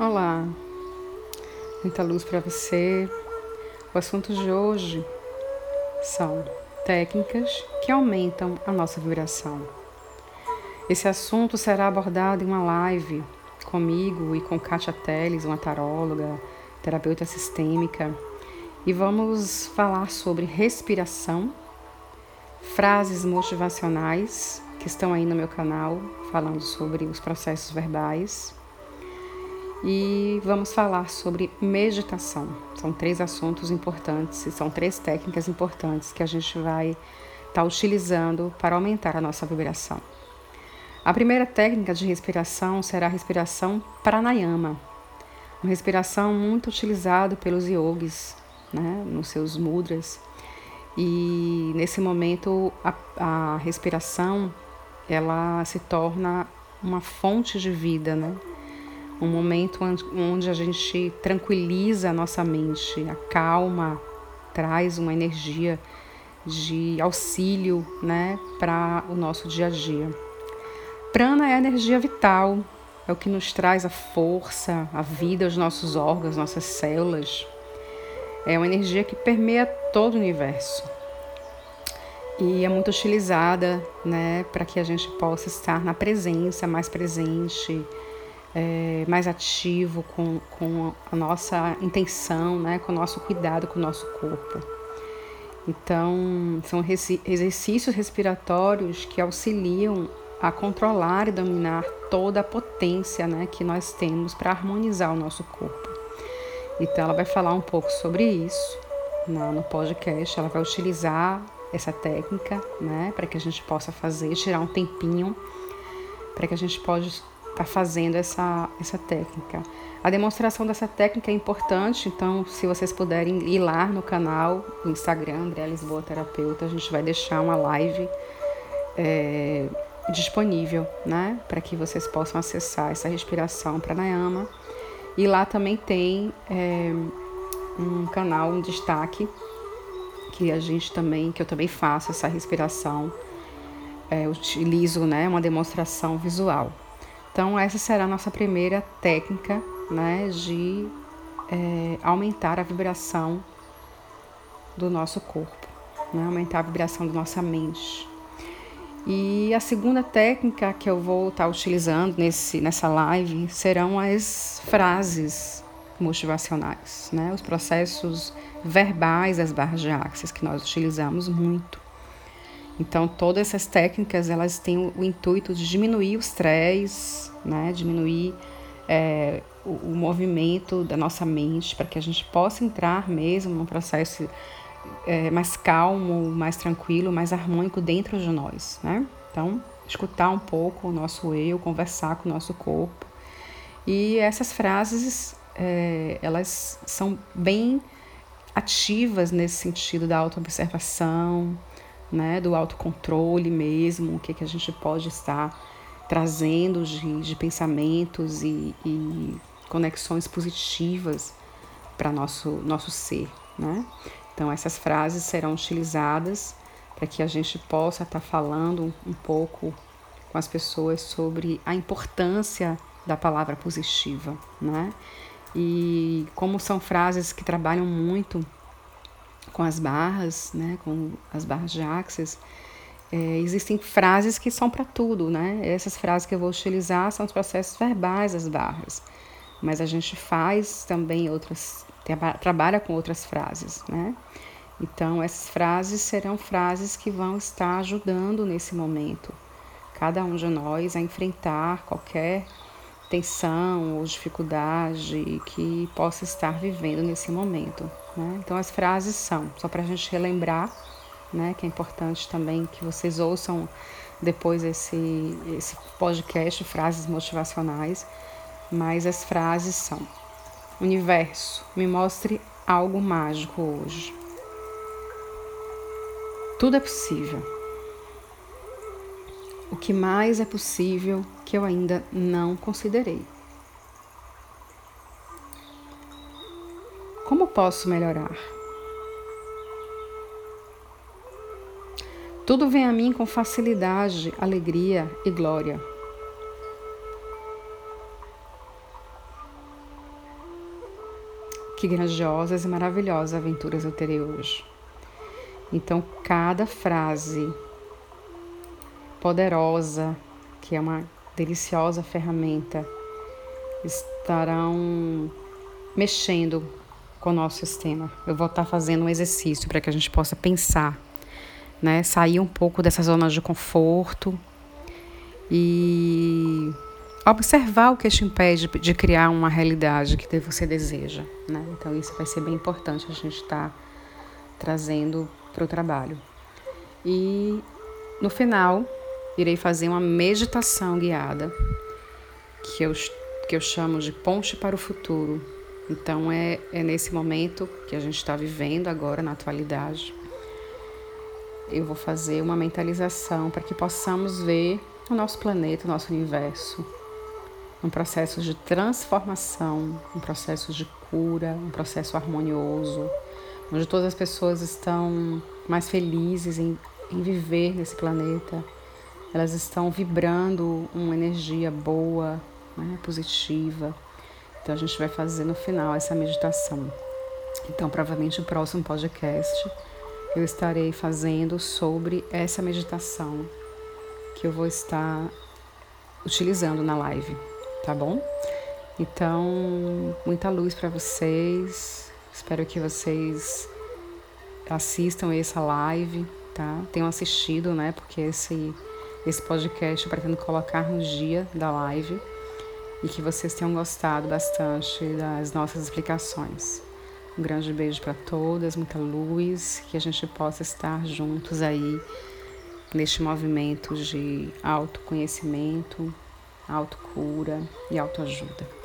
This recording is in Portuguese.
Olá, muita luz para você. O assunto de hoje são técnicas que aumentam a nossa vibração. Esse assunto será abordado em uma live comigo e com Kátia Teles, uma taróloga, terapeuta sistêmica, e vamos falar sobre respiração, frases motivacionais que estão aí no meu canal, falando sobre os processos verbais e vamos falar sobre meditação. São três assuntos importantes, são três técnicas importantes que a gente vai estar tá utilizando para aumentar a nossa vibração. A primeira técnica de respiração será a respiração pranayama, uma respiração muito utilizada pelos yogis, né, nos seus mudras. E nesse momento a, a respiração ela se torna uma fonte de vida, né? Um momento onde a gente tranquiliza a nossa mente, acalma, traz uma energia de auxílio né, para o nosso dia a dia. Prana é a energia vital, é o que nos traz a força, a vida, os nossos órgãos, nossas células. É uma energia que permeia todo o universo e é muito utilizada né, para que a gente possa estar na presença, mais presente, é, mais ativo com, com a nossa intenção, né, com o nosso cuidado com o nosso corpo. Então, são exercícios respiratórios que auxiliam a controlar e dominar toda a potência né, que nós temos para harmonizar o nosso corpo. Então, ela vai falar um pouco sobre isso no, no podcast. Ela vai utilizar essa técnica né, para que a gente possa fazer, tirar um tempinho para que a gente possa está fazendo essa, essa técnica. A demonstração dessa técnica é importante, então se vocês puderem ir lá no canal, no Instagram, André Lisboa Terapeuta, a gente vai deixar uma live é, disponível, né? Para que vocês possam acessar essa respiração pranayama. E lá também tem é, um canal, um destaque, que a gente também, que eu também faço essa respiração, é, utilizo né, uma demonstração visual. Então, essa será a nossa primeira técnica né, de é, aumentar a vibração do nosso corpo, né, aumentar a vibração da nossa mente. E a segunda técnica que eu vou estar utilizando nesse, nessa live serão as frases motivacionais, né, os processos verbais de axis que nós utilizamos muito. Então, todas essas técnicas elas têm o, intuito de diminuir o estresse, né? diminuir é, o, o, movimento da nossa mente, para que a gente possa entrar mesmo num processo é, mais calmo, mais tranquilo, mais harmônico dentro de nós. Né? Então, escutar um pouco o nosso eu, conversar com o nosso corpo. E essas frases, é, elas são bem ativas nesse sentido da autoobservação, né, do autocontrole mesmo, o que, que a gente pode estar trazendo de, de pensamentos e, e conexões positivas para nosso nosso ser, né? Então essas frases serão utilizadas para que a gente possa estar tá falando um pouco com as pessoas sobre a importância da palavra positiva, né? E como são frases que trabalham muito com as barras, né, com as barras de axis, é, existem frases que são para tudo, né? Essas frases que eu vou utilizar são os processos verbais das barras, mas a gente faz também outras, trabalha com outras frases, né? Então, essas frases serão frases que vão estar ajudando nesse momento cada um de nós a enfrentar qualquer tensão ou dificuldade que possa estar vivendo nesse momento. Né? Então, as frases são, só para a gente relembrar, né, que é importante também que vocês ouçam depois esse, esse podcast, frases motivacionais, mas as frases são: Universo, me mostre algo mágico hoje. Tudo é possível o que mais é possível que eu ainda não considerei. Como posso melhorar? Tudo vem a mim com facilidade, alegria e glória. que grandiosas e maravilhosas aventuras eu terei hoje. Então, cada frase poderosa, que é uma deliciosa ferramenta, estarão mexendo com o nosso sistema. Eu vou estar fazendo um exercício para que a gente possa pensar, né? Sair um pouco dessa zona de conforto e observar o que te impede de criar uma realidade que você deseja, né? Então isso vai ser bem importante a gente estar tá trazendo para o trabalho. E no final irei fazer uma meditação guiada que eu que eu chamo de ponte para o futuro, então é, é nesse momento que a gente está vivendo agora, na atualidade. Eu vou fazer uma mentalização para que possamos ver o nosso planeta, o nosso universo, um processo de transformação, um processo de cura, um processo harmonioso, onde todas as pessoas estão mais felizes em, em viver nesse planeta, elas estão vibrando uma energia boa, né, positiva então a gente vai fazer no final essa meditação. Então, provavelmente o próximo podcast eu estarei fazendo sobre essa meditação que eu vou estar utilizando na live, tá bom? Então, muita luz para vocês. Espero que vocês assistam essa live, tá? Tenham assistido, né? Porque esse esse podcast eu pretendo colocar no dia da live e que vocês tenham gostado bastante das nossas explicações. Um grande beijo para todas, muita luz, que a gente possa estar juntos aí neste movimento de autoconhecimento, autocura e autoajuda.